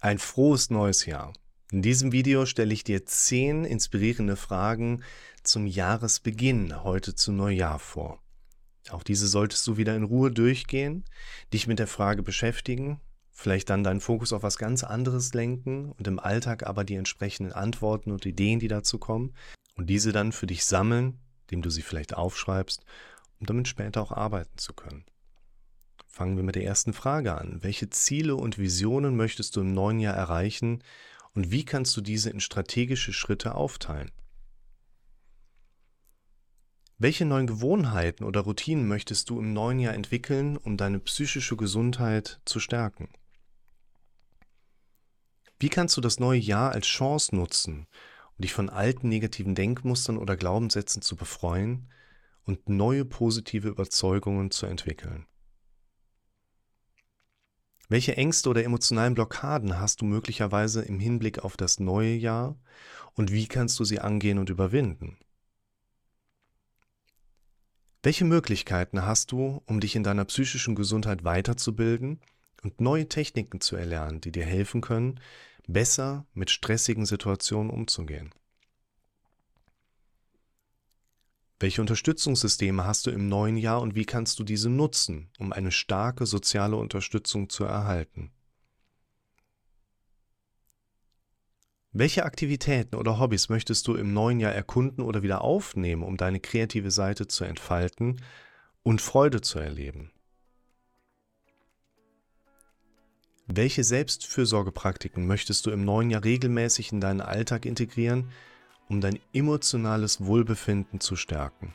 Ein frohes neues Jahr. In diesem Video stelle ich dir zehn inspirierende Fragen zum Jahresbeginn heute zu Neujahr vor. Auch diese solltest du wieder in Ruhe durchgehen, dich mit der Frage beschäftigen, vielleicht dann deinen Fokus auf was ganz anderes lenken und im Alltag aber die entsprechenden Antworten und Ideen, die dazu kommen, und diese dann für dich sammeln, indem du sie vielleicht aufschreibst, um damit später auch arbeiten zu können. Fangen wir mit der ersten Frage an. Welche Ziele und Visionen möchtest du im neuen Jahr erreichen und wie kannst du diese in strategische Schritte aufteilen? Welche neuen Gewohnheiten oder Routinen möchtest du im neuen Jahr entwickeln, um deine psychische Gesundheit zu stärken? Wie kannst du das neue Jahr als Chance nutzen, um dich von alten negativen Denkmustern oder Glaubenssätzen zu befreien und neue positive Überzeugungen zu entwickeln? Welche Ängste oder emotionalen Blockaden hast du möglicherweise im Hinblick auf das neue Jahr und wie kannst du sie angehen und überwinden? Welche Möglichkeiten hast du, um dich in deiner psychischen Gesundheit weiterzubilden und neue Techniken zu erlernen, die dir helfen können, besser mit stressigen Situationen umzugehen? Welche Unterstützungssysteme hast du im neuen Jahr und wie kannst du diese nutzen, um eine starke soziale Unterstützung zu erhalten? Welche Aktivitäten oder Hobbys möchtest du im neuen Jahr erkunden oder wieder aufnehmen, um deine kreative Seite zu entfalten und Freude zu erleben? Welche Selbstfürsorgepraktiken möchtest du im neuen Jahr regelmäßig in deinen Alltag integrieren, um dein emotionales Wohlbefinden zu stärken.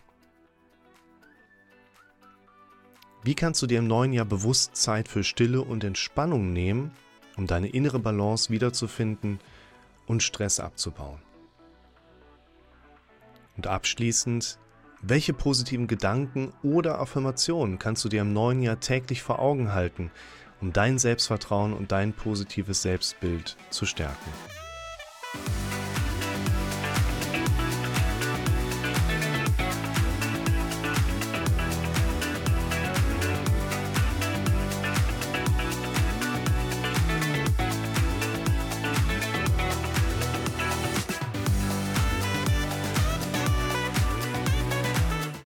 Wie kannst du dir im neuen Jahr bewusst Zeit für Stille und Entspannung nehmen, um deine innere Balance wiederzufinden und Stress abzubauen? Und abschließend, welche positiven Gedanken oder Affirmationen kannst du dir im neuen Jahr täglich vor Augen halten, um dein Selbstvertrauen und dein positives Selbstbild zu stärken?